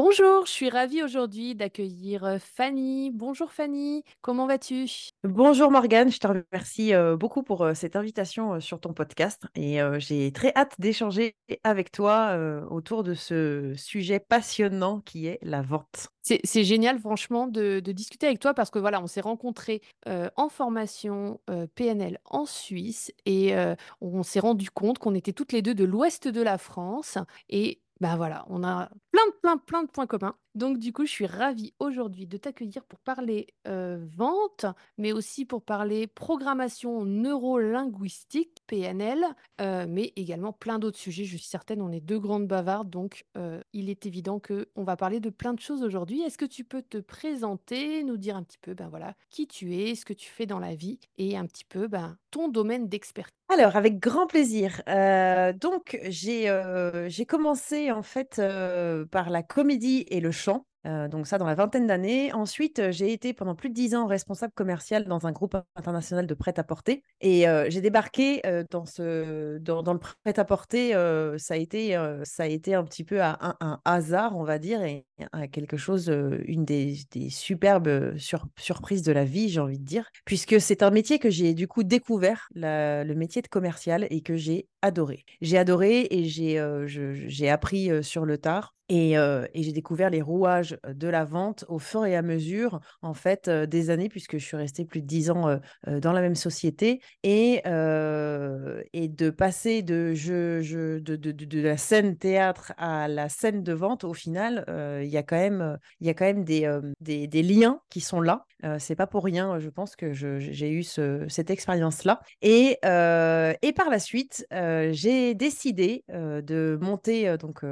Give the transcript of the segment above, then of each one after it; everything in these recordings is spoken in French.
Bonjour, je suis ravie aujourd'hui d'accueillir Fanny. Bonjour Fanny, comment vas-tu? Bonjour Morgane, je te remercie beaucoup pour cette invitation sur ton podcast et j'ai très hâte d'échanger avec toi autour de ce sujet passionnant qui est la vente. C'est génial, franchement, de, discuter avec toi parce que voilà, on s'est rencontrés en formation PNL en Suisse et on s'est rendu compte qu'on était toutes les deux de l'ouest de la France et ben voilà, on a plein de, plein, plein de points communs. Donc du coup, je suis ravie aujourd'hui de t'accueillir pour parler vente, mais aussi pour parler programmation neuro-linguistique, PNL, mais également plein d'autres sujets. Je suis certaine, on est deux grandes bavardes, donc il est évident qu'on va parler de plein de choses aujourd'hui. Est-ce que tu peux te présenter, nous dire un petit peu, ben voilà, qui tu es, ce que tu fais dans la vie, et un petit peu, ben, ton domaine d'expertise? Alors, avec grand plaisir. donc, j'ai j'ai commencé en fait par la comédie et le chant. Euh, donc ça dans la vingtaine d'années. Ensuite, euh, j'ai été pendant plus de dix ans responsable commercial dans un groupe international de prêt-à-porter. Et euh, j'ai débarqué dans, ce, dans, le prêt-à-porter. ça, a été, ça a été un petit peu un, hasard, on va dire, et quelque chose, une des, superbes surprises de la vie, j'ai envie de dire, puisque c'est un métier que j'ai du coup découvert, le métier de commercial, et que j'ai adoré. J'ai adoré et j'ai appris sur le tard. Et, j'ai découvert les rouages de la vente au fur et à mesure, en fait, des années, puisque je suis restée plus de dix ans dans la même société. Et, et de passer de, je, de, de, de, la scène théâtre à la scène de vente, au final, il y a quand même, y a quand même des, des, liens qui sont là. c'est pas pour rien, je pense que j'ai eu ce, cette expérience-là. Et, et par la suite, j'ai décidé de monter donc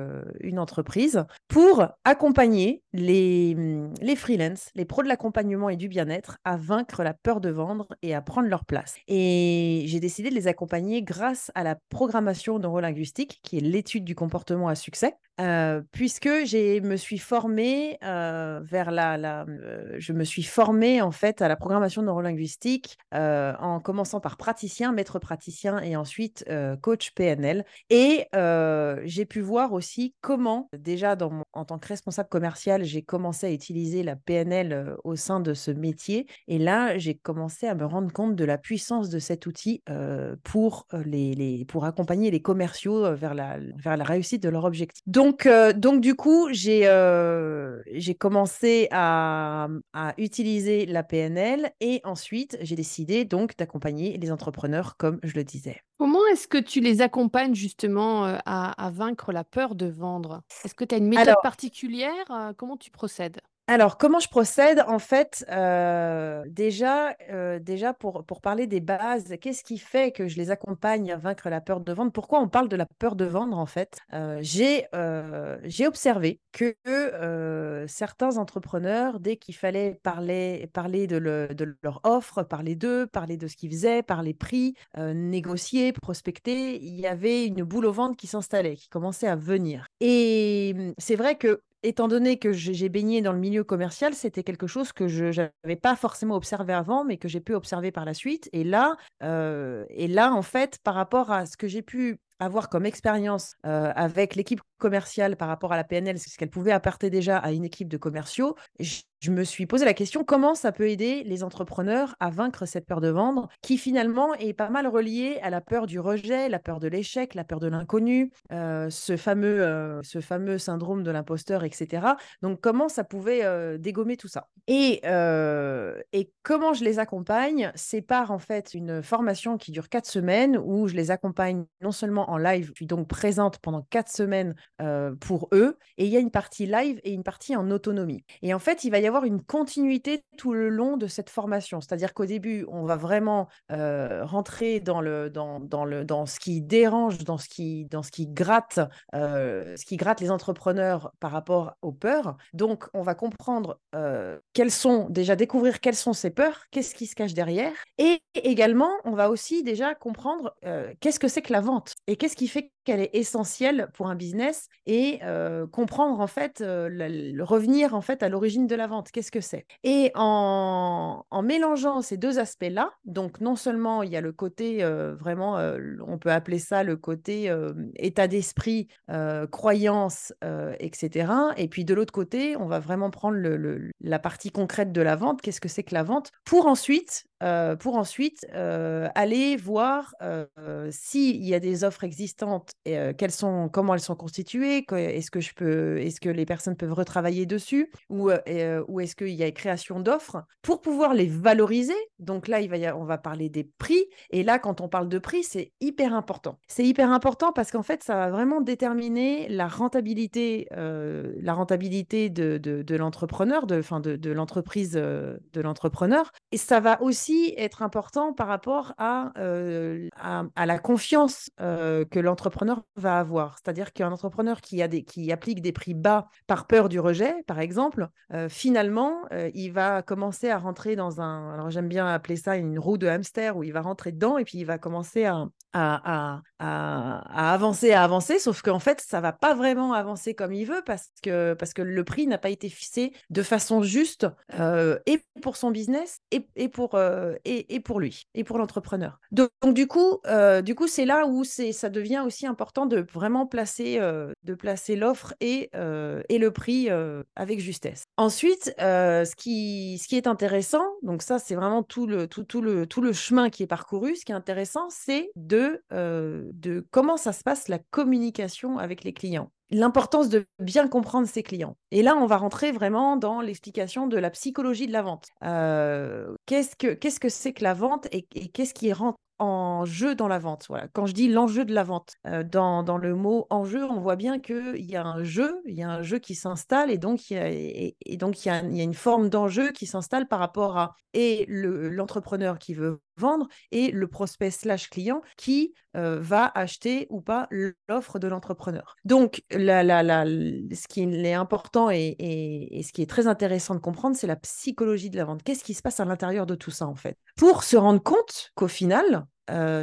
une entreprise pour accompagner les, mmh, les freelances, les pros de l'accompagnement et du bien-être à vaincre la peur de vendre et à prendre leur place. Et j'ai décidé de les accompagner grâce à la programmation neurolinguistique, qui est l'étude du comportement à succès, puisque je me suis formée vers la, la je me suis formée en fait à la programmation neurolinguistique en commençant par praticien, maître praticien et ensuite coach PNL. Et j'ai pu voir aussi comment déjà dans en tant que responsable commercial, j'ai commencé à utiliser la PNL au sein de ce métier. Et là, j'ai commencé à me rendre compte de la puissance de cet outil pour les, pour accompagner les commerciaux vers la vers la réussite de leur objectif. Donc donc, du coup, j'ai euh, commencé à, à, utiliser la PNL et ensuite, j'ai décidé d'accompagner les entrepreneurs, comme je le disais. Comment est-ce que tu les accompagnes justement euh, à, à, vaincre la peur de vendre? Est-ce que tu as une méthode particulière Comment tu procèdes? Alors, comment je procède En fait, euh, déjà, euh, déjà pour, pour parler des bases, qu'est-ce qui fait que je les accompagne à vaincre la peur de vendre? Pourquoi on parle de la peur de vendre En fait, euh, j'ai observé que certains entrepreneurs, dès qu'il fallait parler, parler de, de leur offre, parler d'eux, parler de ce qu'ils faisaient, parler prix, négocier, prospecter, il y avait une boule au ventre qui s'installait, qui commençait à venir. Et mmh, c'est vrai que étant donné que j'ai baigné dans le milieu commercial, c'était quelque chose que je n'avais pas forcément observé avant, mais que j'ai pu observer par la suite. Et là, euh, et là, en fait, par rapport à ce que j'ai pu avoir comme expérience euh, avec l'équipe commerciale par rapport à la PNL, ce qu'elle pouvait apporter déjà à une équipe de commerciaux, je me suis posé la question comment ça peut aider les entrepreneurs à vaincre cette peur de vendre qui finalement est pas mal reliée à la peur du rejet, la peur de l'échec, la peur de l'inconnu, euh, ce, fameux, euh, ce fameux syndrome de l'imposteur, etc. Donc comment ça pouvait euh, dégommer tout ça? Et, et comment je les accompagne? C'est par en fait une formation qui dure quatre semaines où je les accompagne non seulement en live, je suis donc présente pendant quatre semaines pour eux, et il y a une partie live et une partie en autonomie. Et en fait, il va y avoir une continuité tout le long de cette formation. C'est-à-dire qu'au début, on va vraiment rentrer dans, le, dans, dans, le, dans ce qui dérange, dans ce qui, dans ce qui gratte, ce qui gratte les entrepreneurs par rapport aux peurs. Donc, on va comprendre quelles sont, déjà découvrir quelles sont ces peurs, qu'est-ce qui se cache derrière. Et également, on va aussi déjà comprendre qu'est-ce que c'est que la vente et qu'est-ce qui fait qu'elle est essentielle pour un business et comprendre en fait, le, revenir en fait à l'origine de la vente. Qu'est-ce que c'est? Et en, en, mélangeant ces deux aspects-là, donc non seulement il y a le côté vraiment, on peut appeler ça le côté état d'esprit, croyance, etc. Et puis de l'autre côté, on va vraiment prendre le, la partie concrète de la vente. Qu'est-ce que c'est que la vente? Pour ensuite pour ensuite aller voir s'il y a des offres existantes, et, quelles sont, comment elles sont constituées, est-ce que est-ce que les personnes peuvent retravailler dessus, ou, ou est-ce qu'il y a création d'offres pour pouvoir les valoriser. Donc là, il va on va parler des prix, et là, quand on parle de prix, c'est hyper important. C'est hyper important parce qu'en fait, ça va vraiment déterminer la rentabilité, la rentabilité de, de, l'entrepreneur, de, de l'entreprise de l'entrepreneur, et ça va aussi être important par rapport à, à, la confiance que l'entrepreneur va avoir. C'est-à-dire qu'un entrepreneur qui, a des, qui applique des prix bas par peur du rejet, par exemple, finalement, il va commencer à rentrer dans un, alors j'aime bien appeler ça une roue de hamster, où il va rentrer dedans et puis il va commencer à, à, avancer, à avancer, sauf qu'en fait, ça va pas vraiment avancer comme il veut parce que, parce que le prix n'a pas été fixé de façon juste et pour son business et, et pour, et, pour lui et pour l'entrepreneur. Donc, du coup, du coup, c'est là où ça devient aussi important de vraiment placer, de placer l'offre et, et le prix avec justesse. Ensuite, ce, qui, ce qui est intéressant, donc ça, c'est vraiment tout le, tout, tout, le, tout le chemin qui est parcouru. Ce qui est intéressant, c'est de, de comment ça se passe la communication avec les clients l'importance de bien comprendre ses clients. Et là, on va rentrer vraiment dans l'explication de la psychologie de la vente. qu'est-ce que qu'est-ce que c'est que la vente et, qu'est-ce qui rentre en jeu dans la vente? Voilà. Quand je dis l'enjeu de la vente, dans, dans, le mot enjeu, on voit bien qu'il y a un jeu, il y a un jeu qui s'installe et donc il y a, et, donc il y a, il y a une forme d'enjeu qui s'installe par rapport à et l'entrepreneur qui veut vendre et le prospect slash client qui va acheter ou pas l'offre de l'entrepreneur. Donc, la, la, la, ce qui est important et, et, ce qui est très intéressant de comprendre, c'est la psychologie de la vente. Qu'est-ce qui se passe à l'intérieur de tout ça, en fait? Pour se rendre compte qu'au final,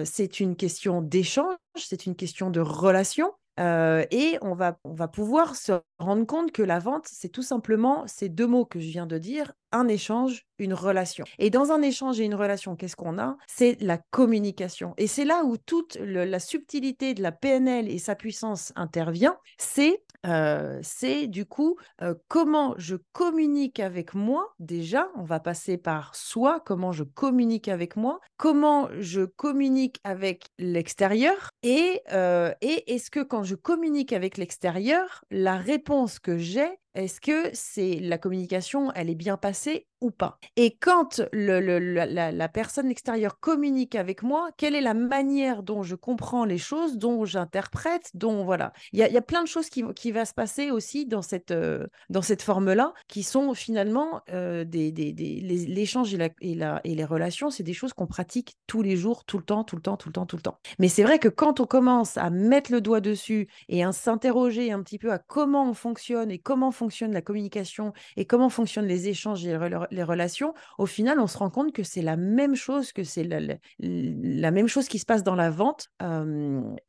c'est une question d'échange, c'est une question de relation, et on va, on va pouvoir se rendre compte que la vente, c'est tout simplement ces deux mots que je viens de dire, un échange, une relation. Et dans un échange et une relation, qu'est-ce qu'on a? C'est la communication. Et c'est là où toute la subtilité de la PNL et sa puissance intervient. C'est c'est du coup comment je communique avec moi. Déjà, on va passer par soi, comment je communique avec moi, comment je communique avec l'extérieur et, et est-ce que quand je communique avec l'extérieur, la réponse que j'ai, est-ce que c'est la communication, elle est bien passée ou pas? Et quand la, personne extérieure communique avec moi, quelle est la manière dont je comprends les choses, dont j'interprète, dont voilà. Il y, a, plein de choses qui, qui va se passer aussi dans cette, euh, dans cette forme-là, qui sont finalement euh, des, des, l'échange et, et, la, et les relations, c'est des choses qu'on pratique tous les jours, tout le temps, tout le temps, tout le temps, tout le temps. Mais c'est vrai que quand on commence à mettre le doigt dessus et à s'interroger un petit peu à comment on fonctionne et comment fonctionne la communication et comment fonctionnent les échanges et les relations, au final, on se rend compte que c'est la même chose, que c'est la, même chose qui se passe dans la vente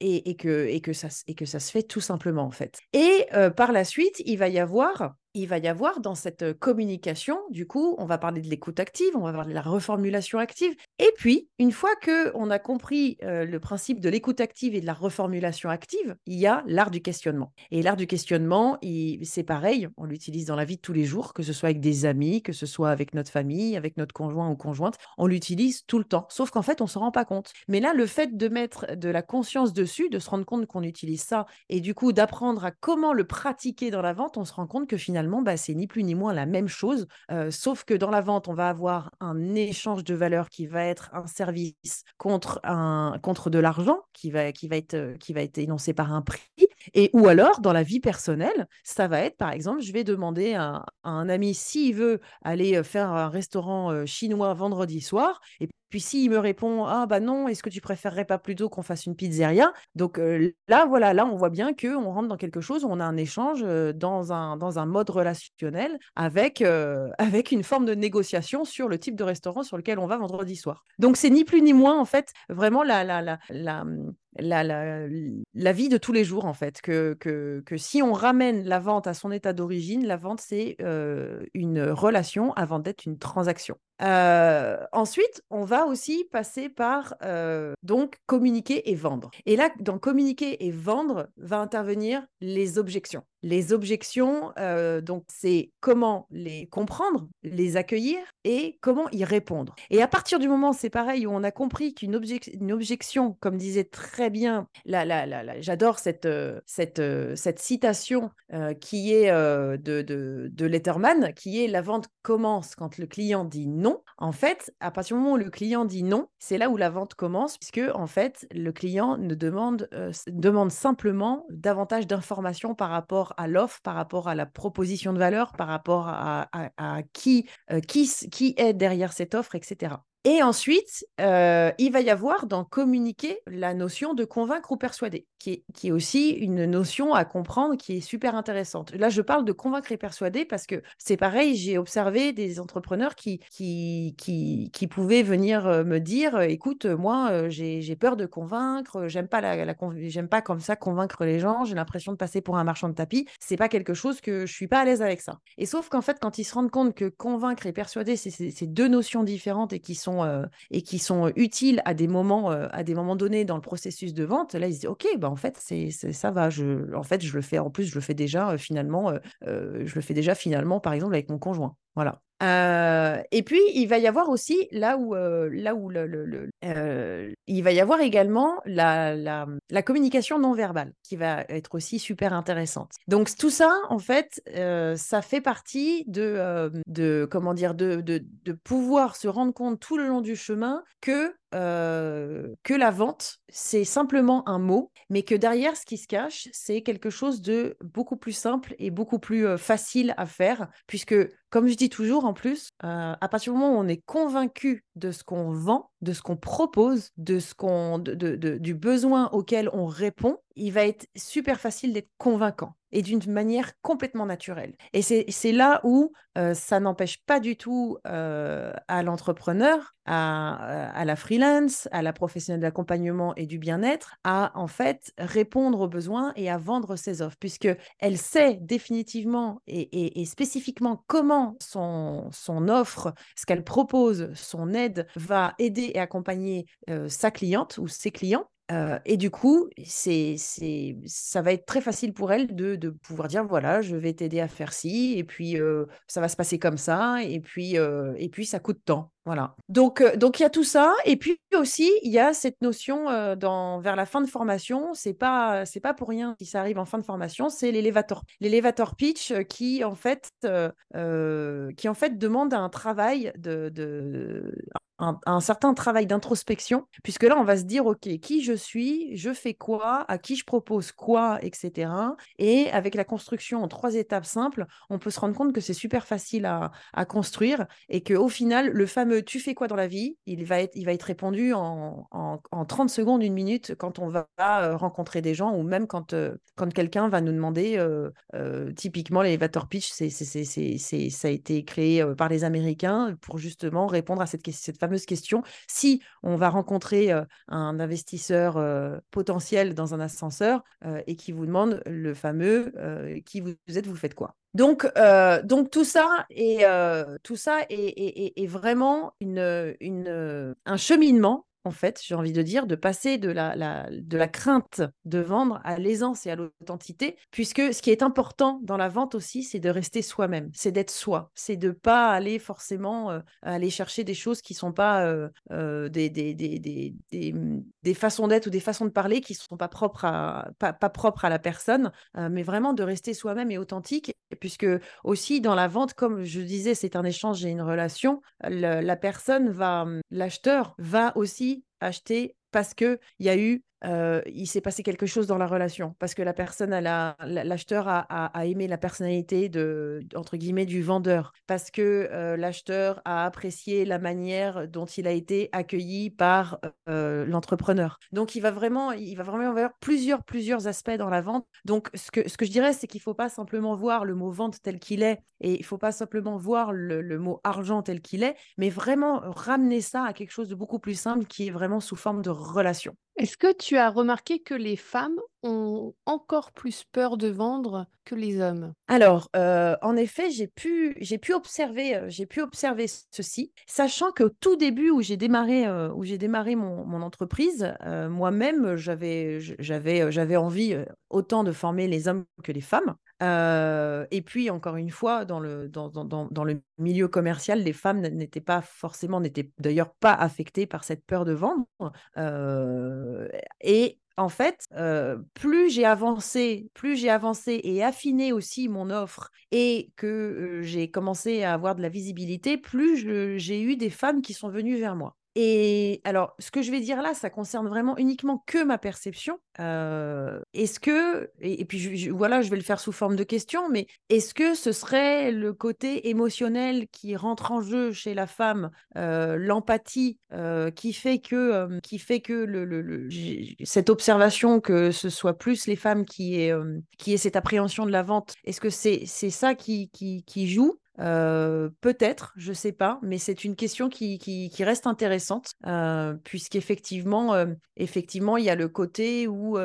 et, que, et, que ça, et que ça se fait tout simplement, en fait. Et par la suite, il va y avoir il va y avoir dans cette communication, du coup, on va parler de l'écoute active, on va parler de la reformulation active. Et puis, une fois que on a compris le principe de l'écoute active et de la reformulation active, il y a l'art du questionnement. Et l'art du questionnement, c'est pareil, on l'utilise dans la vie de tous les jours, que ce soit avec des amis, que ce soit avec notre famille, avec notre conjoint ou conjointe, on l'utilise tout le temps. Sauf qu'en fait, on se rend pas compte. Mais là, le fait de mettre de la conscience dessus, de se rendre compte qu'on utilise ça, et du coup d'apprendre à comment le pratiquer dans la vente, on se rend compte que finalement bah, c'est ni plus ni moins la même chose, sauf que dans la vente, on va avoir un échange de valeur qui va être un service contre, un, contre de l'argent qui va, qui, va être, qui va être énoncé par un prix. Et ou alors, dans la vie personnelle, ça va être, par exemple, je vais demander à, un ami s'il veut aller faire un restaurant chinois vendredi soir, et puis s'il me répond ah bah non, est-ce que tu préférerais pas plutôt qu'on fasse une pizzeria? Donc là voilà, là on voit bien que on rentre dans quelque chose on a un échange dans un dans un mode relationnel avec avec une forme de négociation sur le type de restaurant sur lequel on va vendredi soir. Donc c'est ni plus ni moins en fait vraiment la la la, la la, la, vie de tous les jours, en fait. Que, que, que, si on ramène la vente à son état d'origine, la vente, c'est une relation avant d'être une transaction. ensuite, on va aussi passer par donc communiquer et vendre. Et là, dans communiquer et vendre, va intervenir les objections. Les objections, euh, donc c'est comment les comprendre, les accueillir et comment y répondre. Et à partir du moment, c'est pareil, où on a compris qu'une objection, comme disait très bien, j'adore cette, euh, cette, euh, cette citation qui est de, de, Letterman, qui est la vente commence quand le client dit non. En fait, à partir du moment où le client dit non, c'est là où la vente commence, puisque en fait, le client ne demande, demande simplement davantage d'informations par rapport à l'offre, par rapport à la proposition de valeur, par rapport à, qui, euh, qui, qui est derrière cette offre, etc. Et ensuite, euh, il va y avoir dans communiquer la notion de convaincre ou persuader, qui est, aussi une notion à comprendre qui est super intéressante. Là, je parle de convaincre et persuader parce que c'est pareil, j'ai observé des entrepreneurs qui, qui, qui, pouvaient venir euh, me dire, écoute, moi, euh, j'ai peur de convaincre, j'aime pas, la j'aime pas comme ça convaincre les gens, j'ai l'impression de passer pour un marchand de tapis, c'est pas quelque chose que je suis pas à l'aise avec ça. Et sauf qu'en fait, quand ils se rendent compte que convaincre et persuader, c'est deux notions différentes et qui sont euh, et qui sont utiles à des moments euh, à des moments donnés dans le processus de vente, là ils se disent ok bah en fait c'est ça va, je, en fait je le fais en plus je le fais déjà euh, finalement je le fais déjà finalement par exemple avec mon conjoint. Voilà. et puis, il va y avoir aussi, là où, là où le, il va y avoir également la, la, la, communication non verbale, qui va être aussi super intéressante. Donc, tout ça, en fait, ça fait partie de, de comment dire, de, de, de, pouvoir se rendre compte tout le long du chemin que que la vente, c'est simplement un mot, mais que derrière, ce qui se cache, c'est quelque chose de beaucoup plus simple et beaucoup plus facile à faire, puisque, comme je dis toujours, en plus, à partir du moment où on est convaincu de ce qu'on vend, de ce qu'on propose, de ce qu'on, du besoin auquel on répond, il va être super facile d'être convaincant et d'une manière complètement naturelle. Et c'est là où euh, ça n'empêche pas du tout euh, à l'entrepreneur, à, à, la freelance, à la professionnelle d'accompagnement et du bien-être, à en fait répondre aux besoins et à vendre ses offres, puisque elle sait définitivement et, spécifiquement comment son, offre, ce qu'elle propose, son aide va aider et accompagner euh, sa cliente ou ses clients et du coup, c'est, c'est, ça va être très facile pour elle de, de pouvoir dire voilà, je vais t'aider à faire ci, et puis ça va se passer comme ça, et puis, et puis ça coûte tant. Voilà. Donc, donc il y a tout ça, et puis aussi il y a cette notion dans, vers la fin de formation, c'est pas, c'est pas pour rien si ça arrive en fin de formation, c'est l'élévateur pitch qui en fait, qui en fait demande un travail de un, certain travail d'introspection, puisque là, on va se dire, OK, qui je suis, je fais quoi, à qui je propose quoi, etc. Et avec la construction en trois étapes simples, on peut se rendre compte que c'est super facile à, construire et qu'au final, le fameux tu fais quoi dans la vie, il va être, il va être répondu en, en, 30 secondes, une minute, quand on va euh, rencontrer des gens ou même quand, euh, quand quelqu'un va nous demander, euh, typiquement, l'elevator pitch, c'est, ça a été créé par les Américains pour justement répondre à cette, cette question. Si on va rencontrer un investisseur potentiel dans un ascenseur et qui vous demande le fameux qui vous êtes, vous faites quoi? Donc, donc tout ça est, tout ça est, vraiment une, un cheminement en fait, j'ai envie de dire, de passer de la, de la crainte de vendre à l'aisance et à l'authenticité, puisque ce qui est important dans la vente aussi, c'est de rester soi-même, c'est d'être soi, c'est de pas aller forcément euh, aller chercher des choses qui sont pas euh, euh, des, des, des, des, façons d'être ou des façons de parler qui sont pas propres à, pas, propres à la personne, mais vraiment de rester soi-même et authentique, puisque aussi dans la vente, comme je disais, c'est un échange et une relation, la personne va, l'acheteur va aussi acheter parce qu'il y a eu euh, il s'est passé quelque chose dans la relation parce que la personne, l'acheteur a, a, aimé la personnalité de, entre guillemets, du vendeur, parce que euh, l'acheteur a apprécié la manière dont il a été accueilli par euh, l'entrepreneur. Donc, il va vraiment, il va vraiment avoir plusieurs, plusieurs aspects dans la vente. Donc, ce que, je dirais, c'est qu'il ne faut pas simplement voir le mot vente tel qu'il est et il ne faut pas simplement voir le mot argent tel qu'il est, mais vraiment ramener ça à quelque chose de beaucoup plus simple qui est vraiment sous forme de relation. Est-ce que tu as remarqué que les femmes ont encore plus peur de vendre que les hommes? Alors, euh, en effet, j'ai pu, pu observer, euh, pu observer ceci, sachant qu'au tout début où j'ai démarré, euh, démarré mon, mon entreprise, moi-même, j'avais, j'avais envie autant de former les hommes que les femmes. Et puis, encore une fois, dans le, dans, dans, dans le milieu commercial, les femmes n'étaient pas forcément, n'étaient d'ailleurs pas affectées par cette peur de vendre. et en fait, plus j'ai avancé, plus j'ai avancé et affiné aussi mon offre et que j'ai commencé à avoir de la visibilité, plus j'ai eu des femmes qui sont venues vers moi. Et alors, ce que je vais dire là, ça concerne vraiment uniquement que ma perception. est-ce que, et, puis voilà, je vais le faire sous forme de question, mais est-ce que ce serait le côté émotionnel qui rentre en jeu chez la femme, l'empathie qui fait que, qui fait que le, cette observation que ce soit plus les femmes qui aient, qui cette appréhension de la vente, est-ce que c'est c'est ça qui, qui, qui joue? Euh, peut-être, je ne sais pas, mais c'est une question qui, qui, reste intéressante, euh, puisqu'effectivement, euh, effectivement, il y a le côté où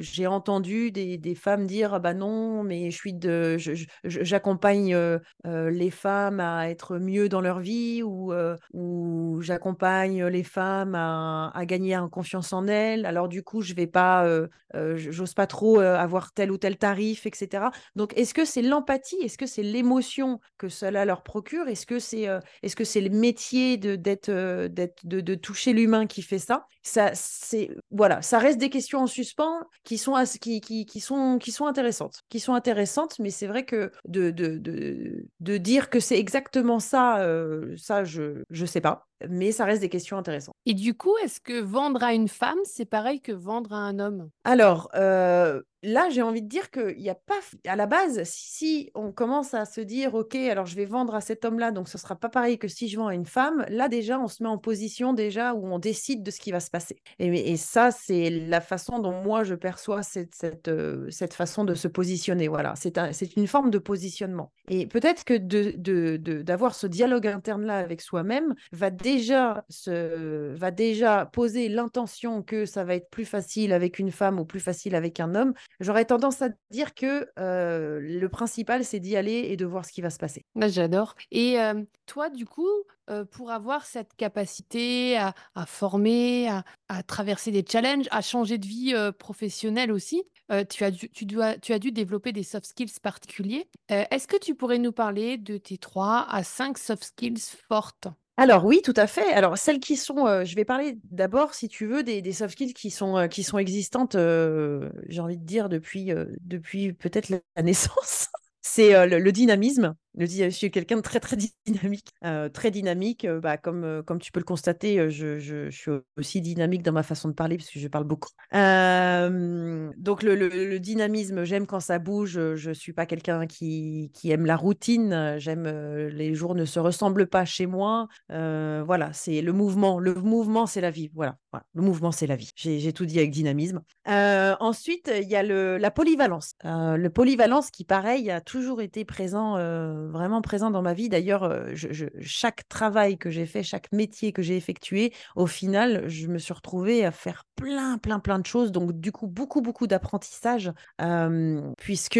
j'ai entendu des, des, femmes dire ah bah non, mais je suis de, j'accompagne les femmes à être mieux dans leur vie, ou, ou j'accompagne les femmes à, à, gagner en confiance en elles. Alors du coup, je vais pas, j'ose pas trop avoir tel ou tel tarif, etc. Donc, est-ce que c'est l'empathie, est-ce que c'est l'émotion que cela leur procure? Est-ce que c'est euh, est-ce que c'est le métier de euh, d'être de, de, toucher l'humain qui fait ça? Ça c'est voilà, ça reste des questions en suspens qui sont qui, qui, qui, sont qui sont intéressantes, qui sont intéressantes, mais c'est vrai que de, de, de, de dire que c'est exactement ça, euh, ça je je sais pas mais ça reste des questions intéressantes. Et du coup, est-ce que vendre à une femme, c'est pareil que vendre à un homme? Alors, euh, là, j'ai envie de dire qu'il n'y a pas, à la base, si on commence à se dire, OK, alors je vais vendre à cet homme-là, donc ce ne sera pas pareil que si je vends à une femme, là déjà, on se met en position déjà où on décide de ce qui va se passer. Et, ça, c'est la façon dont moi, je perçois cette, cette, euh, cette façon de se positionner. Voilà, c'est une forme de positionnement. Et peut-être que d'avoir de, de, ce dialogue interne-là avec soi-même va déjà, va déjà poser l'intention que ça va être plus facile avec une femme ou plus facile avec un homme, j'aurais tendance à dire que euh, le principal, c'est d'y aller et de voir ce qui va se passer. Bah, j'adore. Et euh, toi, du coup, euh, pour avoir cette capacité à, former, à, traverser des challenges, à changer de vie professionnelle aussi, tu, as dû, tu, as dû développer des soft skills particuliers. Est-ce que tu pourrais nous parler de tes trois à cinq soft skills fortes? Alors oui, tout à fait. Alors celles qui sont, euh, je vais parler d'abord, si tu veux, des, soft skills qui sont, euh, qui sont existantes, euh, j'ai envie de dire, depuis, depuis peut-être la naissance. C'est le, dynamisme. Je suis quelqu'un de très très dynamique, très dynamique. bah, comme, comme tu peux le constater, je, suis aussi dynamique dans ma façon de parler parce que je parle beaucoup. donc le, dynamisme, j'aime quand ça bouge. Je suis pas quelqu'un qui, qui, aime la routine. J'aime les jours ne se ressemblent pas chez moi. voilà, c'est le mouvement. Le mouvement, c'est la vie. Voilà, le mouvement, c'est la vie. J'ai tout dit avec dynamisme. ensuite, il y a le, la polyvalence. le polyvalence qui, pareil, a toujours été présent, euh, vraiment présent dans ma vie. D'ailleurs, euh, chaque travail que j'ai fait, chaque métier que j'ai effectué, au final, je me suis retrouvée à faire plein, plein, plein de choses. Donc, du coup, beaucoup, beaucoup d'apprentissage, euh, puisque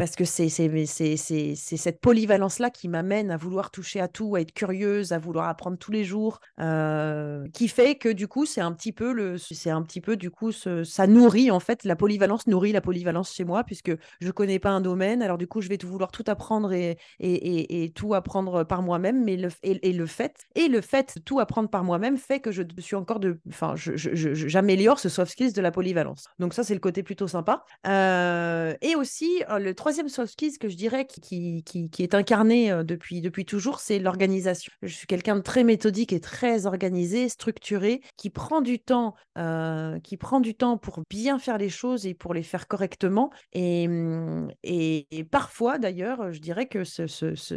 parce que c'est cette polyvalence-là qui m'amène à vouloir toucher à tout, à être curieuse, à vouloir apprendre tous les jours, euh, qui fait que du coup, c'est un petit peu, le, un petit peu du coup, ça nourrit en fait, la polyvalence nourrit la polyvalence chez moi, puisque je connais pas un domaine, alors du coup, je vais tout vouloir tout apprendre et, et, et, tout apprendre par moi-même, mais le, et, le fait, et le fait de tout apprendre par moi-même fait que je suis encore de, enfin, j'améliore ce soft skills de la polyvalence. Donc ça, c'est le côté plutôt sympa. Euh, et aussi, le troisième troisième soft skills que je dirais qui, qui, qui est incarné depuis, depuis toujours, c'est l'organisation. Je suis quelqu'un de très méthodique et très organisé, structuré, qui prend du temps, qui prend du temps pour bien faire les choses et pour les faire correctement. Et, mmh, et, parfois, d'ailleurs, je dirais que ce,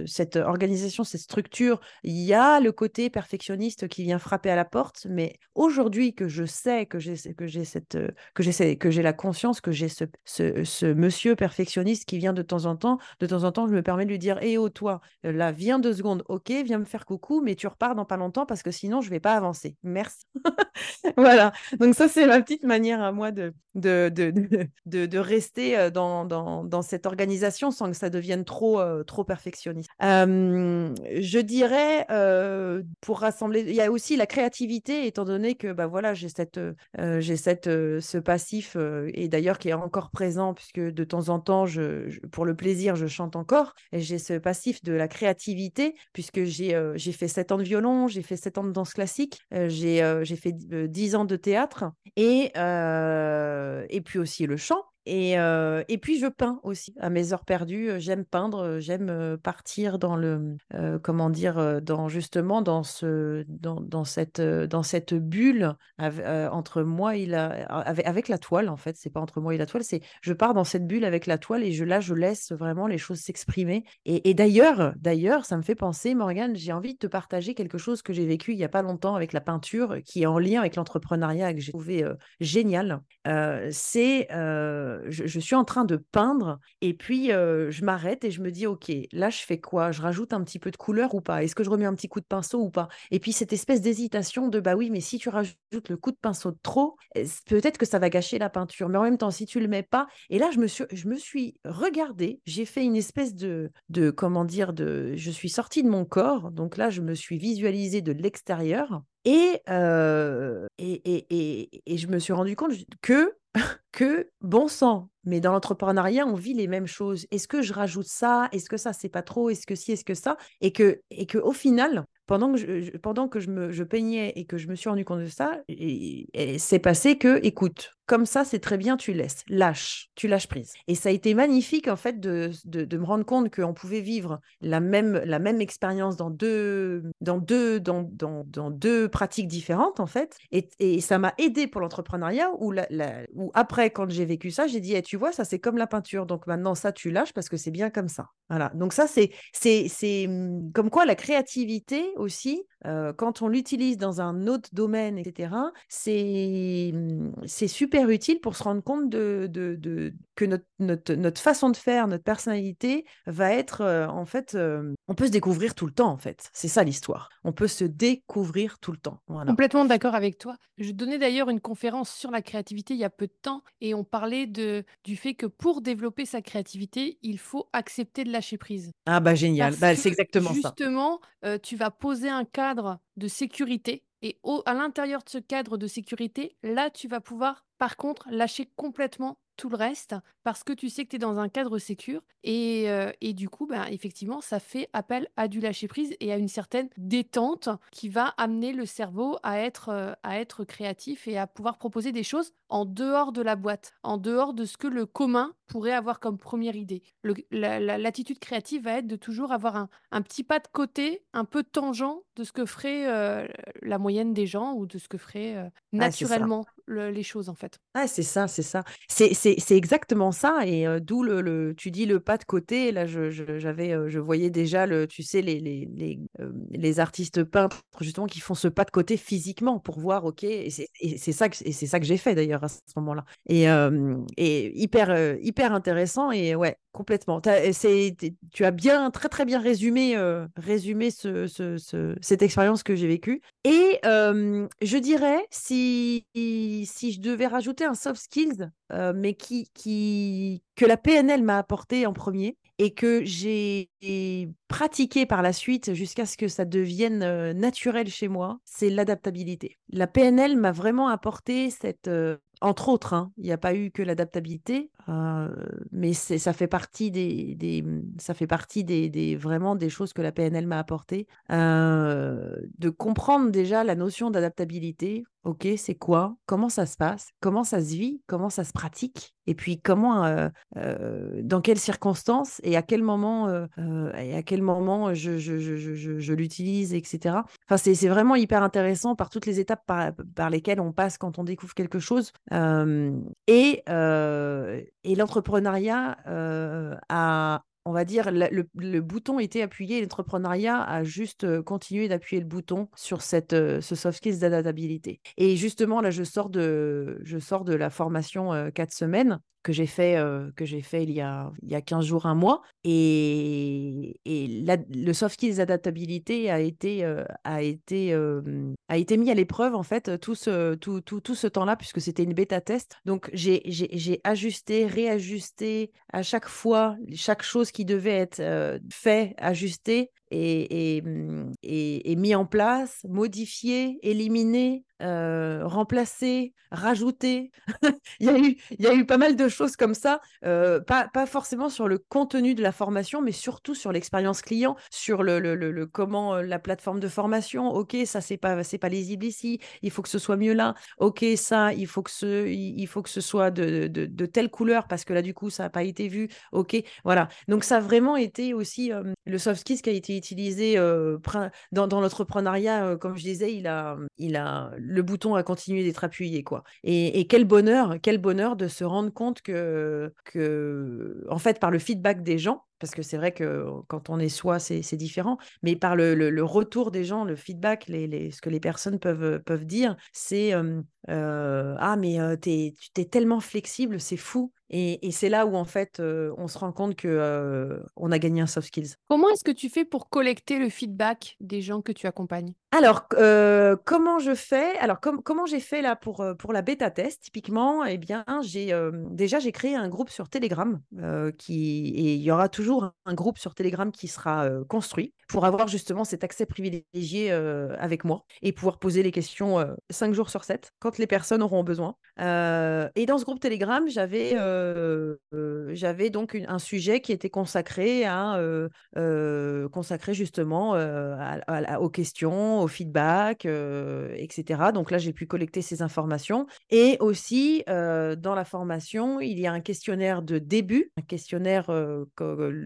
cette organisation, cette structure, il y a le côté perfectionniste qui vient frapper à la porte. Mais aujourd'hui que je sais que j'ai que j'ai cette que j'ai la conscience que j'ai ce, ce, monsieur perfectionniste qui vient de temps en temps, de temps en temps, je me permets de lui dire "Eh oh toi, là viens deux secondes, ok, viens me faire coucou, mais tu repars dans pas longtemps parce que sinon je vais pas avancer. Merci." voilà. Donc ça c'est ma petite manière à moi de de, de, de, rester dans, dans, dans, cette organisation sans que ça devienne trop, trop perfectionniste. je dirais, pour rassembler, il y a aussi la créativité, étant donné que bah, voilà, j'ai cette, j'ai cette, ce passif, et d'ailleurs qui est encore présent, puisque de temps en temps, je, pour le plaisir, je chante encore, et j'ai ce passif de la créativité, puisque j'ai j'ai fait 7 ans de violon, j'ai fait 7 ans de danse classique, j'ai j'ai fait 10 ans de théâtre, et euh, et puis aussi le chant. Et, et, puis je peins aussi à mes heures perdues. J'aime peindre, j'aime partir dans le, comment dire, dans justement dans ce, dans, dans cette, dans cette bulle entre moi et la, avec, avec, la toile en fait. C'est pas entre moi et la toile, c'est je pars dans cette bulle avec la toile et je là je laisse vraiment les choses s'exprimer. Et, d'ailleurs, d'ailleurs, ça me fait penser, Morgane, j'ai envie de te partager quelque chose que j'ai vécu il y a pas longtemps avec la peinture, qui est en lien avec l'entrepreneuriat que j'ai trouvé génial. c'est je, suis en train de peindre et puis je m'arrête et je me dis, OK, là, je fais quoi? Je rajoute un petit peu de couleur ou pas? Est-ce que je remets un petit coup de pinceau ou pas? Et puis cette espèce d'hésitation de, bah oui, mais si tu rajoutes le coup de pinceau trop, peut-être que ça va gâcher la peinture. Mais en même temps, si tu le mets pas, et là, je me suis, je me suis regardée, j'ai fait une espèce de, de, comment dire, de, je suis sortie de mon corps. Donc là, je me suis visualisée de l'extérieur. Et, et, et, et, et, je me suis rendu compte que que bon sang, mais dans l'entrepreneuriat, on vit les mêmes choses. Est-ce que je rajoute ça? Est-ce que ça, c'est pas trop? Est-ce que si Est-ce que ça? Et que, et que au final, pendant que je, pendant que je peignais et que je me suis rendu compte de ça, c'est passé que, écoute, comme ça, c'est très bien, tu laisses, lâche, tu lâches prise. Et ça a été magnifique, en fait, de, de, me rendre compte qu'on pouvait vivre la même, la même expérience dans deux, dans, deux, dans, dans, deux pratiques différentes, en fait. Et, et ça m'a aidé pour l'entrepreneuriat, où, la, où après, quand j'ai vécu ça, j'ai dit, «Eh, tu vois, ça, c'est comme la peinture. Donc maintenant, ça, tu lâches parce que c'est bien comme ça. Voilà. Donc ça, c'est, mmh, comme quoi la créativité aussi, quand on l'utilise dans un autre domaine, etc., c'est, mmh, c'est super utile pour se rendre compte de, de, que notre, notre, notre, façon de faire, notre personnalité va être, en fait, on peut se découvrir tout le temps, en fait. C'est ça l'histoire. On peut se découvrir tout le temps. Complètement d'accord avec toi. Je donnais d'ailleurs une conférence sur la créativité il y a peu de temps et on parlait de, du fait que pour développer sa créativité, il faut accepter de lâcher prise. Ah bah génial, bah, c'est exactement ça. Justement, tu vas poser un cadre de sécurité et à l'intérieur de ce cadre de sécurité, là, tu vas pouvoir, par contre, lâcher complètement tout le reste parce que tu sais que tu es dans un cadre sécur et, euh, et du coup ben, effectivement ça fait appel à du lâcher prise et à une certaine détente qui va amener le cerveau à être euh, à être créatif et à pouvoir proposer des choses en dehors de la boîte en dehors de ce que le commun pourrait avoir comme première idée. L'attitude créative va être de toujours avoir un, un, petit pas de côté un peu tangent de ce que ferait euh, la moyenne des gens ou de ce que ferait naturellement les choses en fait. Ah, c'est ça, c'est ça. C'est exactement ça. Et d'où le, le, tu dis le pas de côté. Là, je, j'avais, je voyais déjà le, tu sais, les, les, les, les, artistes peintres justement qui font ce pas de côté physiquement pour voir, ok. Et c'est ça que, c'est ça que j'ai fait d'ailleurs à ce moment-là. Et, et hyper, hyper intéressant. Et ouais, Complètement. tu as bien, très très bien résumé, résumé ce, ce, cette expérience que j'ai vécue. Et je dirais, si, si je devais rajouter un soft skills, euh, mais qui, qui, que la PNL m'a apporté en premier et que j'ai pratiqué par la suite jusqu'à ce que ça devienne euh, naturel chez moi, c'est l'adaptabilité. La PNL m'a vraiment apporté cette entre autres, hein, il n'y a pas eu que l'adaptabilité, euh, mais ça fait partie des, ça fait partie des, vraiment des choses que la PNL m'a apporté. De comprendre déjà la notion d'adaptabilité, Ok, c'est quoi? Comment ça se passe? Comment ça se vit? Comment ça se pratique? Et puis comment, dans quelles circonstances? Et à quel moment, et à quel moment je, l'utilise, etc. Enfin, c'est, c'est vraiment hyper intéressant par toutes les étapes par, par lesquelles on passe quand on découvre quelque chose. et, et l'entrepreneuriat a on va dire, le, bouton était appuyé, l'entrepreneuriat a juste continué d'appuyer le bouton sur cette, ce soft skills d'adaptabilité. Et justement, là, je sors de, je sors de la formation 4 semaines que j'ai fait, j'ai fait il, y a, il y a 15 jours, un mois. Et, et le soft skills d'adaptabilité a été, a, été, a été mis à l'épreuve, en fait, tout ce, tout, tout, tout ce temps-là, puisque c'était une bêta test. Donc, j'ai ajusté, réajusté à chaque fois, chaque chose qui devait être fait, ajusté mmh, et, mis en place, modifié, éliminé, euh, remplacé, rajouté. il, y a eu, il y a eu pas mal de choses comme ça, euh, pas, pas forcément sur le contenu de la formation, mais surtout sur l'expérience client, sur le, le, le, comment euh, la plateforme de formation. Ok, ça c'est pas c'est pas lisible ici, il faut que ce soit mieux là. Ok, ça il faut que ce il faut que ce soit de, de, de telle couleur parce que là du coup ça n'a pas été vu. Ok, voilà. Donc ça a vraiment été aussi le soft skills qui a été utilisé dans, dans l'entrepreneuriat, comme je disais, il a, il a, le bouton a continué d'être appuyé. quoi. Et, quel bonheur, quel bonheur de se rendre compte que, en fait, par le feedback des gens, parce que c'est vrai que quand on est soi, c'est différent, mais par le, retour des gens, le feedback, ce que les personnes peuvent, dire, c'est Ah, mais tu es, tellement flexible, c'est fou. Et, c'est là où, en fait, on se rend compte que on a gagné un soft skills. Comment est-ce que tu fais pour collecter le feedback des gens que tu accompagnes? Alors, comment je fais? Alors, comment j'ai fait là pour, pour la bêta test? Typiquement, eh bien, j'ai déjà j'ai créé un groupe sur Telegram qui et il y aura toujours un groupe sur Telegram qui sera construit pour avoir justement cet accès privilégié avec moi et pouvoir poser les questions 5 jours sur 7 quand les personnes auront besoin. et dans ce groupe Telegram, j'avais j'avais donc un sujet qui était consacré à consacré justement aux questions, au feedback, etc. Donc là, j'ai pu collecter ces informations. Et aussi, dans la formation, il y a un questionnaire de début, un questionnaire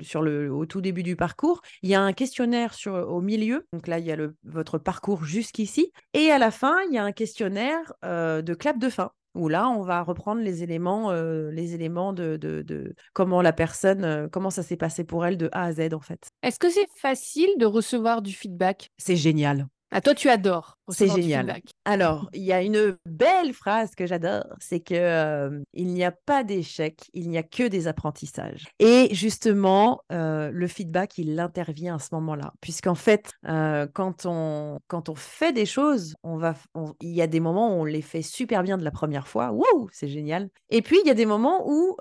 sur le, au tout début du parcours. Il y a un questionnaire sur, au milieu. Donc là, il y a le, votre parcours jusqu'ici. Et à la fin, il y a un questionnaire de clap de fin où là, on va reprendre les éléments, euh, les éléments de, de, de, comment la personne, euh, comment ça s'est passé pour elle de A à Z en fait. Est-ce que c'est facile de recevoir du feedback? C'est génial. Ah, toi, tu adores. C'est génial. Alors, il y a une belle phrase que j'adore, c'est que euh, il n'y a pas d'échec, il n'y a que des apprentissages. Et justement, euh, le feedback, il intervient à ce moment-là, puisqu'en fait, euh, quand on quand on fait des choses, on va, il y a des moments où on les fait super bien de la première fois, waouh, c'est génial. Et puis il y a des moments où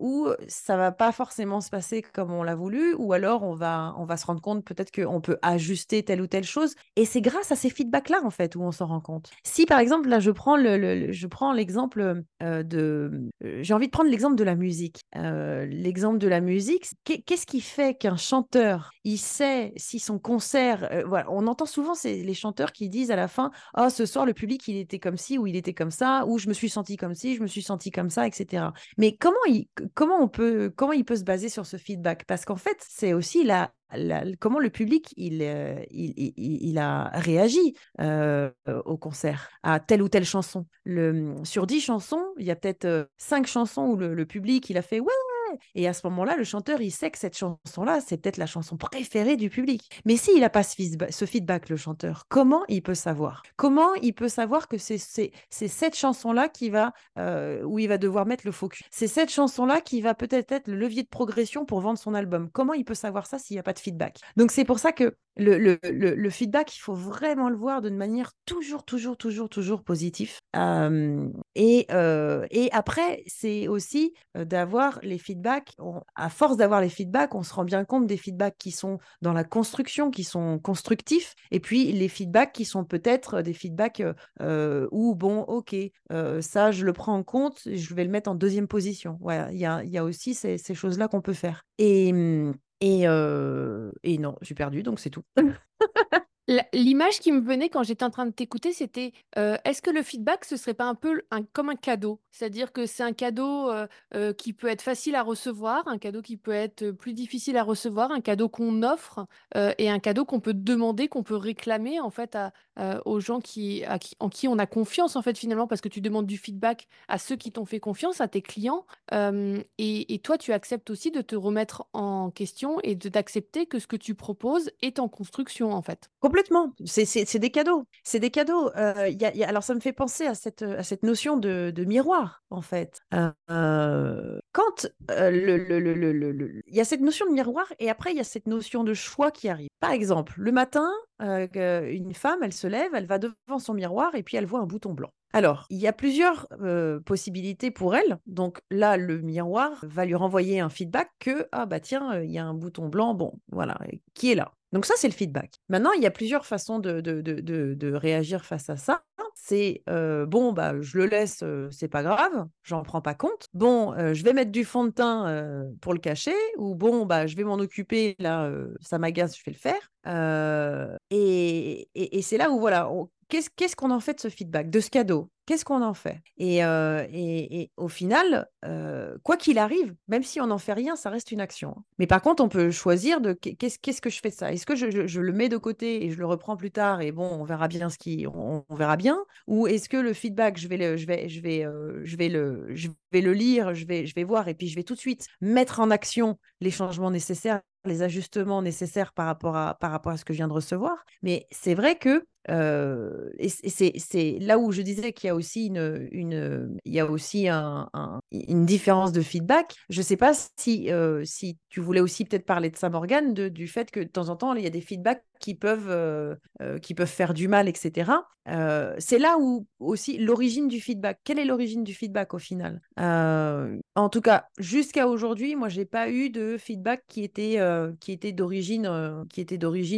où ça va pas forcément se passer comme on l'a voulu, ou alors on va on va se rendre compte peut-être qu'on peut ajuster telle ou telle chose. Et c'est grâce à ces feedbacks-là, en fait, où on s'en rend compte. Si, par exemple, là, je prends, le, l'exemple euh, de... Euh, j'ai envie de prendre l'exemple de la musique. Euh, l'exemple de la musique, qu'est-ce qui fait qu'un chanteur, il sait si son concert... voilà, on entend souvent les chanteurs qui disent à la fin, « Oh, ce soir, le public, il était comme ci, ou il était comme ça, ou je me suis senti comme ci, je me suis senti comme ça, etc. » Mais comment il, comment, on peut, comment il peut se baser sur ce feedback? Parce qu'en fait, c'est aussi la, comment le public il, il, a réagi au concert à telle ou telle chanson? Sur dix chansons, il y a peut-être cinq chansons où le, le, public il a fait ouais et à ce moment-là, le chanteur, il sait que cette chanson-là, c'est peut-être la chanson préférée du public. Mais s'il n'a pas ce feedback, le chanteur, comment il peut savoir? Comment il peut savoir que c'est cette chanson-là qui va, euh, où il va devoir mettre le focus? C'est cette chanson-là qui va peut-être être le levier de progression pour vendre son album. Comment il peut savoir ça s'il n'y a pas de feedback? Donc c'est pour ça que le, feedback, il faut vraiment le voir d'une manière toujours, toujours, toujours, toujours positive. et, euh, et après, c'est aussi euh, d'avoir les feedbacks. À force d'avoir les feedbacks, on se rend bien compte des feedbacks qui sont dans la construction, qui sont constructifs, et puis les feedbacks qui sont peut-être des feedbacks euh, où, bon, ok, ça, je le prends en compte, je vais le mettre en deuxième position. Il y a, y a aussi ces, ces choses-là qu'on peut faire. Et, et, et non, j'ai perdu, donc c'est tout. L'image qui me venait quand j'étais en train de t'écouter, c'était euh, est-ce que le feedback, ce serait pas un peu comme un cadeau? C'est-à-dire que c'est un cadeau euh, euh, qui peut être facile à recevoir, un cadeau qui peut être plus difficile à recevoir, un cadeau qu'on offre et un cadeau qu'on peut demander, qu'on peut réclamer en fait aux gens qui, en qui on a confiance en fait finalement parce que tu demandes du feedback à ceux qui t'ont fait confiance, à tes clients. et, toi, tu acceptes aussi de te remettre en question et d'accepter que ce que tu proposes est en construction en fait. C'est des cadeaux. C'est des cadeaux. Euh, alors, ça me fait penser à cette, notion de, miroir, en fait. Euh, quand euh, il y a cette notion de miroir et après, il y a cette notion de choix qui arrive. Par exemple, le matin, une femme, elle se lève, elle va devant son miroir et puis elle voit un bouton blanc. Alors, il y a plusieurs possibilités pour elle. Donc là, le miroir va lui renvoyer un feedback que, ah bah tiens, il y a un bouton blanc, bon, voilà, qui est là donc ça, c'est le feedback. Maintenant, il y a plusieurs façons de, de, de, de réagir face à ça. C'est bon, bah, je le laisse, c'est pas grave, j'en prends pas compte. Bon, je vais mettre du fond de teint pour le cacher, ou bon, bah, je vais m'en occuper, là, ça m'agace, je vais le faire. et, et, et c'est là où, voilà, qu'est-ce qu'on en fait de ce feedback, de ce cadeau? Qu'est-ce qu'on en fait? Et, et, au final, quoi qu'il arrive, même si on n'en fait rien, ça reste une action. Hein. Mais par contre, on peut choisir de qu'est-ce que je fais de ça? Est-ce que je, le mets de côté et je le reprends plus tard et bon, on verra bien ce qui, on, verra bien? Ou est-ce que le feedback, je vais le, je le, je vais le lire, je vais, je vais voir et puis je vais tout de suite mettre en action les changements nécessaires les ajustements nécessaires par rapport à, par rapport à ce que je viens de recevoir. Mais c'est vrai que et c'est là où je disais qu'il y a aussi une, une il y a aussi un, une différence de feedback. Je ne sais pas si, si tu voulais aussi peut-être parler de ça, Morgane, de, du fait que de temps en temps, il y a des feedbacks qui peuvent, qui peuvent faire du mal, etc. c'est là où aussi l'origine du feedback. Quelle est l'origine du feedback au final? En tout cas, jusqu'à aujourd'hui, moi, j'ai pas eu de feedback qui était, qui était d'origine,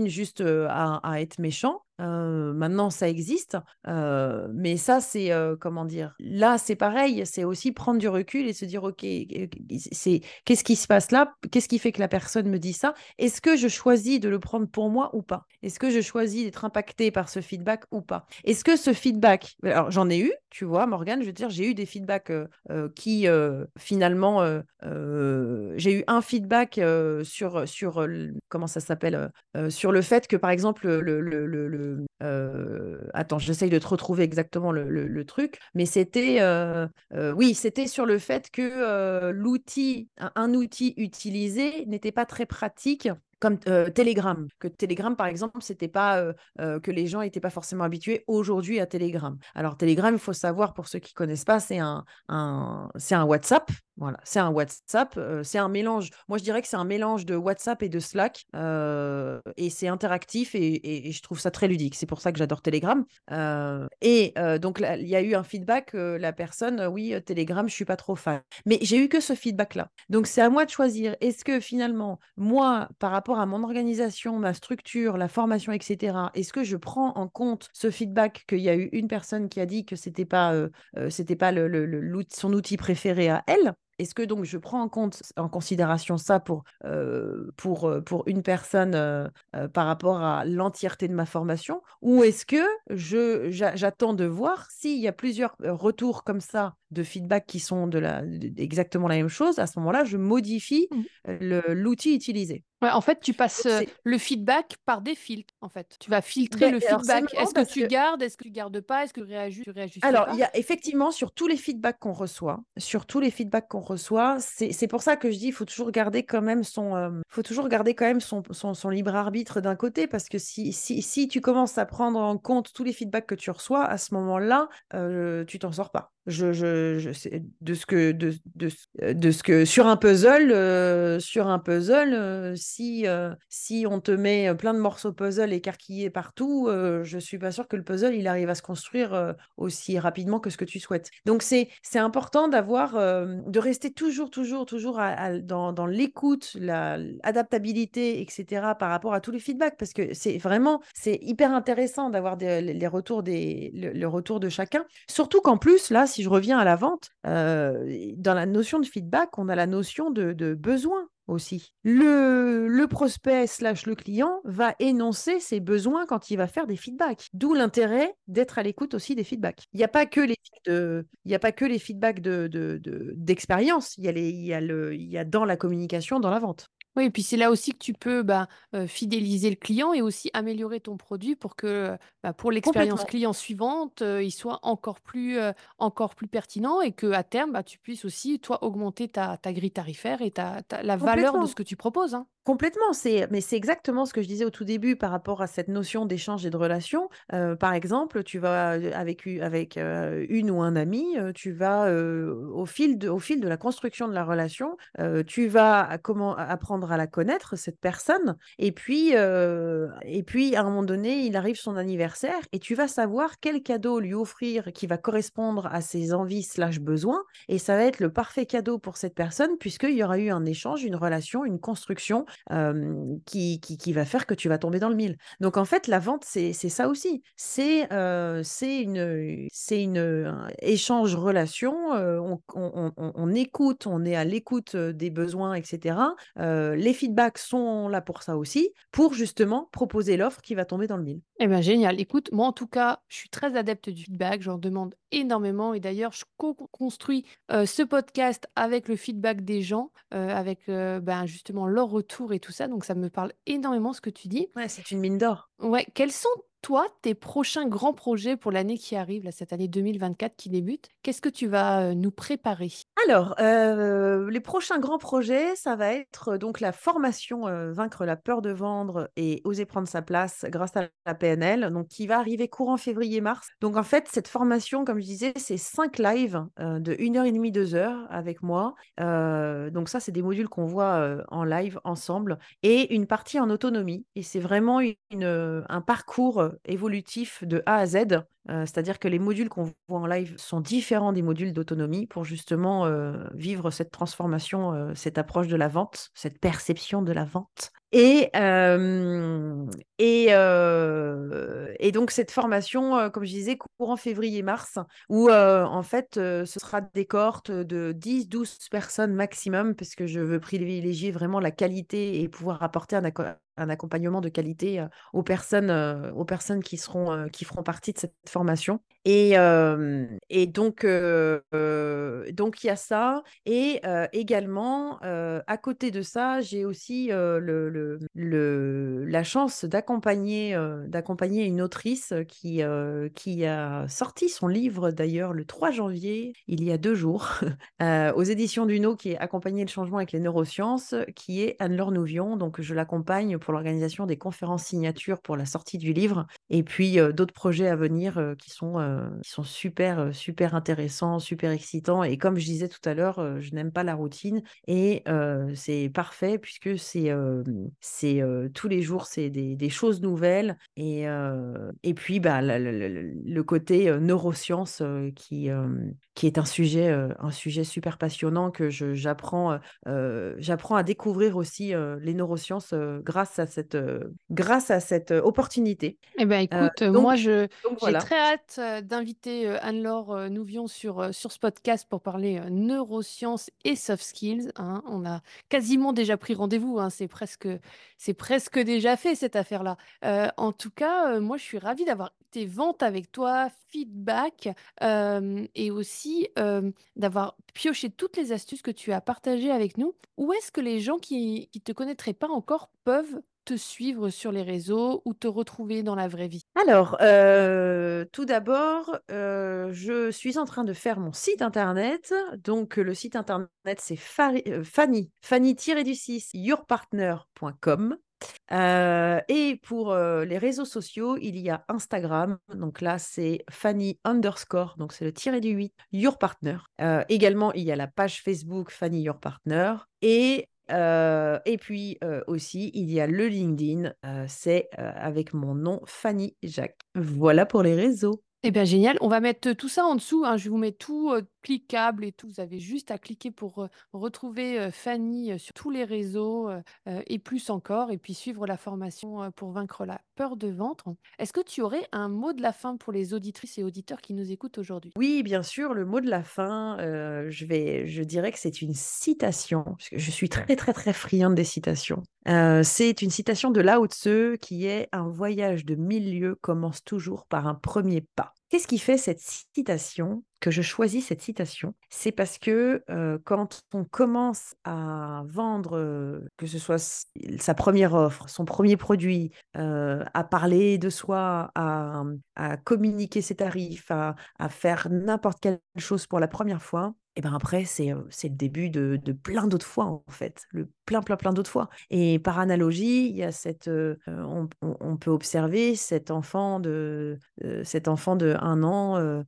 juste à, à, être méchant maintenant, ça existe. mais ça, c'est comment dire Là, c'est pareil. C'est aussi prendre du recul et se dire, ok, c'est qu'est-ce qui se passe là? Qu'est-ce qui fait que la personne me dit ça? Est-ce que je choisis de le prendre pour moi ou pas? Est-ce que je choisis d'être impacté par ce feedback ou pas? Est-ce que ce feedback, alors j'en ai eu, tu vois, Morgane, je veux dire, j'ai eu des feedbacks qui finalement, j'ai eu un feedback sur sur comment ça s'appelle, sur le fait que par exemple le, le, le euh, attends, j'essaye de te retrouver exactement le, truc, mais c'était, euh, euh, oui, c'était sur le fait que l'outil, un, outil utilisé n'était pas très pratique comme Telegram. Que Telegram, par exemple, c'était pas que les gens n'étaient pas forcément habitués aujourd'hui à Telegram. Alors Telegram, il faut savoir pour ceux qui connaissent pas, c'est un c'est un WhatsApp. Voilà, c'est un WhatsApp. c'est un mélange. Moi, je dirais que c'est un mélange de WhatsApp et de Slack. et c'est interactif et, je trouve ça très ludique. C'est pour ça que j'adore Telegram. et donc, il y a eu un feedback. la personne, oui, Telegram, je suis pas trop fan. Mais j'ai eu que ce feedback-là. Donc, c'est à moi de choisir. Est-ce que finalement, moi, par rapport à mon organisation, ma structure, la formation, etc., est-ce que je prends en compte ce feedback qu'il y a eu une personne qui a dit que c'était pas, c'était pas le, son outil préféré à elle est-ce que donc je prends en compte en considération ça pour, euh, pour, pour une personne par rapport à l'entièreté de ma formation? Ou est-ce que je, j'attends de voir s'il y a plusieurs retours comme ça de feedback qui sont de la, exactement la même chose? À ce moment-là, je modifie mmh. l'outil utilisé en fait, tu passes euh, le feedback par des filtres. En fait, tu vas filtrer ben, le feedback. Est-ce que tu gardes? Est-ce que tu gardes pas? Est-ce que tu réajustes, tu Alors, il y a effectivement sur tous les feedbacks qu'on reçoit, sur tous les feedbacks qu'on reçoit, c'est pour ça que je dis, il faut toujours garder quand même son, euh, faut toujours garder quand même son, son, libre arbitre d'un côté, parce que si, si, si, tu commences à prendre en compte tous les feedbacks que tu reçois, à ce moment-là, euh, tu t'en sors pas. Je, je, je sais, de ce que de, de, de, ce que sur un puzzle sur un puzzle si euh, si on te met plein de morceaux puzzle écarquillés partout je suis pas sûre que le puzzle il arrive à se construire aussi rapidement que ce que tu souhaites donc c'est important d'avoir de rester toujours toujours toujours dans, l'écoute l'adaptabilité etc par rapport à tous les feedbacks parce que c'est vraiment c'est hyper intéressant d'avoir les retours des le, retour de chacun surtout qu'en plus là si je reviens à la vente, dans la notion de feedback, on a la notion de, besoin. Aussi. Le, le prospect slash le client va énoncer ses besoins quand il va faire des feedbacks. D'où l'intérêt d'être à l'écoute aussi des feedbacks. Il n'y a pas que les, de, y a pas que les feedbacks d'expérience, de, de, d'expérience. il, il y a dans la communication, dans la vente. Oui, et puis c'est là aussi que tu peux bah, euh, fidéliser le client et aussi améliorer ton produit pour que bah, pour l'expérience client suivante, euh, il soit encore plus, euh, encore plus pertinent et que à terme, bah, tu puisses aussi, toi, augmenter ta, ta grille tarifaire et ta, ta- la valeur de ce que tu proposes. hein. Complètement, c'est, mais c'est exactement ce que je disais au tout début par rapport à cette notion d'échange et de relation. Euh, par exemple, tu vas avec, une ou un ami, tu vas au fil de, au fil de la construction de la relation, tu vas comment apprendre à la connaître cette personne, et puis et puis à un moment donné, il arrive son anniversaire et tu vas savoir quel cadeau lui offrir qui va correspondre à ses envies slash besoins, et ça va être le parfait cadeau pour cette personne puisqu'il y aura eu un échange, une relation, une construction qui, qui, va faire que tu vas tomber dans le mille. Donc en fait, la vente, c'est ça aussi. C'est euh, un échange relation. On, on, écoute, on est à l'écoute des besoins, etc. Les feedbacks sont là pour ça aussi, pour justement proposer l'offre qui va tomber dans le mille. Eh bien, génial. Écoute, moi, en tout cas, je suis très adepte du feedback. J'en demande énormément. Et d'ailleurs, je co-construis euh, ce podcast avec le feedback des gens, euh, avec euh, ben, justement leur retour et tout ça. Donc, ça me parle énormément ce que tu dis. Ouais, c'est une mine d'or. Ouais. Quels sont, toi, tes prochains grands projets pour l'année qui arrive, là, cette année 2024 qui débute Qu'est-ce que tu vas euh, nous préparer? Alors, euh, les prochains grands projets, ça va être donc la formation euh, Vaincre la peur de vendre et oser prendre sa place grâce à la PNL, donc qui va arriver courant février-mars. Donc en fait, cette formation, comme je disais, c'est cinq lives euh, de 1h30, 2 heures avec moi. Euh, donc ça, c'est des modules qu'on voit euh, en live ensemble et une partie en autonomie. Et c'est vraiment une, un parcours évolutif de A à Z. Euh, C'est-à-dire que les modules qu'on voit en live sont différents des modules d'autonomie pour justement euh, vivre cette transformation, euh, cette approche de la vente, cette perception de la vente. Et, donc cette formation, comme je disais, courant février-mars, où en fait ce sera des cohortes de 10-12 personnes maximum, parce que je veux privilégier vraiment la qualité et pouvoir apporter un, un accompagnement de qualité aux personnes, aux personnes qui, seront, qui feront partie de cette formation. Et, donc, donc, il y a ça. Et également, à côté de ça, j'ai aussi la chance d'accompagner d'accompagner une autrice qui, qui a sorti son livre, d'ailleurs, le 3 janvier, il y a deux jours, aux éditions Duno, qui est Accompagner le changement avec les neurosciences, qui est Anne-Laure Nouvion. Donc, je l'accompagne pour l'organisation des conférences signatures pour la sortie du livre. Et puis, d'autres projets à venir qui sont qui sont super, super intéressants, super excitants. Et comme je disais tout à l'heure, je n'aime pas la routine. Et euh, c'est parfait puisque c'est euh, c'est euh, tous les jours, c'est des, choses nouvelles. Et, et puis, bah, le, le côté neurosciences qui, qui est un sujet, un sujet super passionnant que j'apprends j'apprends à découvrir aussi les neurosciences grâce, à cette, grâce à cette opportunité. Eh bien, écoute, donc, moi, je, j'ai voilà. très hâte d'inviter Anne-Laure Nouvion sur, sur ce podcast pour parler neurosciences et soft skills. Hein. On a quasiment déjà pris rendez-vous. Hein. C'est presque, c'est presque déjà fait, cette affaire-là. Euh, en tout cas, moi, je suis ravie d'avoir tes ventes avec toi, feedback euh, et aussi euh, d'avoir pioché toutes les astuces que tu as partagées avec nous. Où est-ce que les gens qui ne te connaîtraient pas encore peuvent te suivre sur les réseaux ou te retrouver dans la vraie vie? Alors, euh, tout d'abord, je suis en train de faire mon site internet. Donc, le site internet, c'est Fanny, Fanny-du-6, yourpartner.com. Euh, et pour euh, les réseaux sociaux, il y a Instagram. Donc là, c'est Fanny underscore, donc c'est le tiré du 8, Your Partner. Euh, également, il y a la page Facebook Fanny Your Partner. Et et puis aussi, il y a le LinkedIn, c'est avec mon nom Fanny Jacques. Voilà pour les réseaux. Eh bien, génial. On va mettre tout ça en dessous. Hein. Je vous mettre tout, cliquable et tout. Vous avez juste à cliquer pour retrouver Fanny sur tous les réseaux et plus encore, et puis suivre la formation pour vaincre la peur de ventre. Est-ce que tu aurais un mot de la fin pour les auditrices et auditeurs qui nous écoutent aujourd'hui? Oui, bien sûr, le mot de la fin, je, vais, je dirais que c'est une citation, parce que je suis très très très friande des citations. c'est une citation de Lao Tzu qui est Un voyage de mille lieues commence toujours par un premier pas. Qu'est-ce qui fait cette citation que je choisis cette citation? C'est parce que quand on commence à vendre, que ce soit sa première offre, son premier produit, à parler de soi, à, communiquer ses tarifs, à faire n'importe quelle chose pour la première fois, et ben après, c'est le début de, plein d'autres fois, en fait, le plein, plein, plein d'autres fois. Et par analogie, il y a cette, on, peut observer cet enfant de, cet enfant de un an,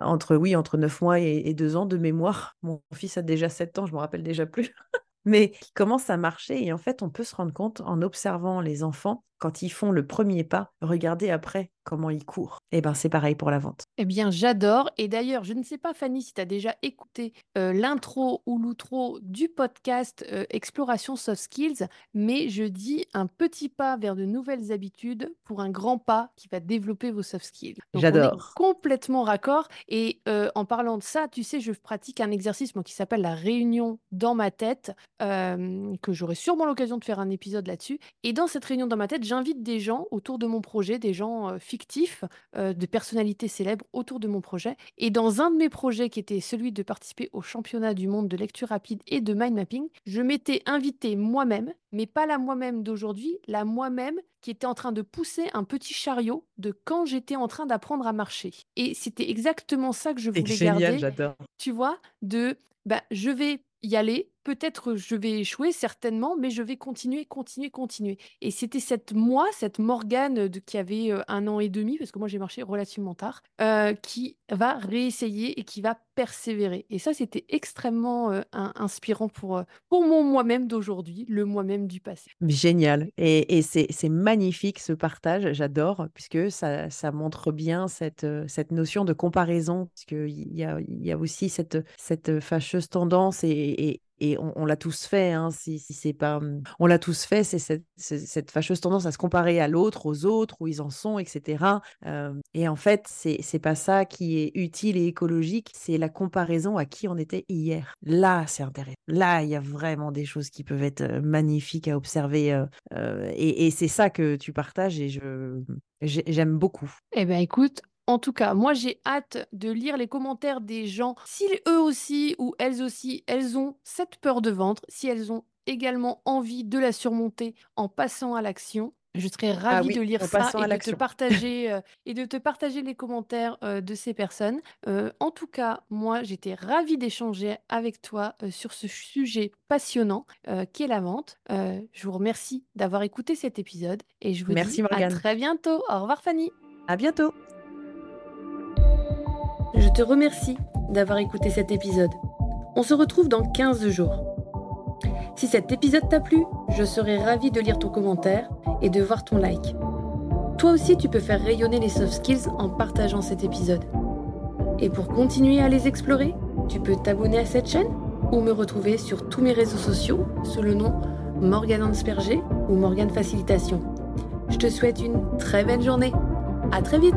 entre, oui, entre neuf mois et, et, deux ans de mémoire. Mon fils a déjà sept ans, je me rappelle déjà plus. mais qui commence à marcher. Et en fait, on peut se rendre compte en observant les enfants quand ils font le premier pas, regardez après comment ils courent. Et eh ben c'est pareil pour la vente. Eh bien, j'adore. Et d'ailleurs, je ne sais pas, Fanny, si tu as déjà écouté euh, l'intro ou l'outro du podcast euh, Exploration Soft Skills, mais je dis un petit pas vers de nouvelles habitudes pour un grand pas qui va développer vos soft skills. J'adore. Complètement raccord. Et euh, en parlant de ça, tu sais, je pratique un exercice moi, qui s'appelle la réunion dans ma tête, que j'aurai sûrement l'occasion de faire un épisode là-dessus. Et dans cette réunion dans ma tête, j'invite des gens autour de mon projet, des gens fictifs, de personnalités célèbres autour de mon projet. Et dans un de mes projets, qui était celui de participer au championnat du monde de lecture rapide et de mind mapping, je m'étais invité moi-même, mais pas la moi-même d'aujourd'hui, la moi-même qui était en train de pousser un petit chariot de quand j'étais en train d'apprendre à marcher. Et c'était exactement ça que je voulais génial, garder. J'adore. Tu vois, de bah, je vais y aller. Peut-être je vais échouer, certainement, mais je vais continuer, continuer, continuer. Et c'était cette moi, cette Morgane qui avait un an et demi, parce que moi j'ai marché relativement tard, qui va réessayer et qui va persévérer. Et ça, c'était extrêmement inspirant pour, pour mon moi-même d'aujourd'hui, le moi-même du passé. Génial. Et, c'est magnifique ce partage, j'adore, puisque ça, montre bien cette, notion de comparaison, parce qu'il y a, aussi cette, fâcheuse tendance et on, l'a tous fait, hein, si, c'est pas, mmh, on l'a tous fait, c'est cette, fâcheuse tendance à se comparer à l'autre, aux autres, où ils en sont, etc. et en fait, c'est c'est pas ça qui est utile et écologique, c'est la comparaison à qui on était hier. Là, c'est intéressant. Là, il y a vraiment des choses qui peuvent être magnifiques à observer, et, et c'est ça que tu partages, et je j'aime beaucoup. Eh bien, écoute, en tout cas, moi j'ai hâte de lire les commentaires des gens, si eux aussi ou elles aussi, elles ont cette peur de ventre, si elles ont également envie de la surmonter en passant à l'action. Je serais ah ravie de lire ça et de, te partager, euh, et de te partager les commentaires euh, de ces personnes. Euh, en tout cas, moi, j'étais ravie d'échanger avec toi sur ce sujet passionnant qui est la vente. je vous remercie d'avoir écouté cet épisode et je vous Merci dis à très bientôt. Au revoir Fanny. À bientôt. Te remercie d'avoir écouté cet épisode. On se retrouve dans 15 jours. Si cet épisode t'a plu, je serai ravie de lire ton commentaire et de voir ton like. Toi aussi, tu peux faire rayonner les soft skills en partageant cet épisode. Et pour continuer à les explorer, tu peux t'abonner à cette chaîne ou me retrouver sur tous mes réseaux sociaux sous le nom Morgane Ansperger ou Morgane Facilitation. Je te souhaite une très belle journée. À très vite!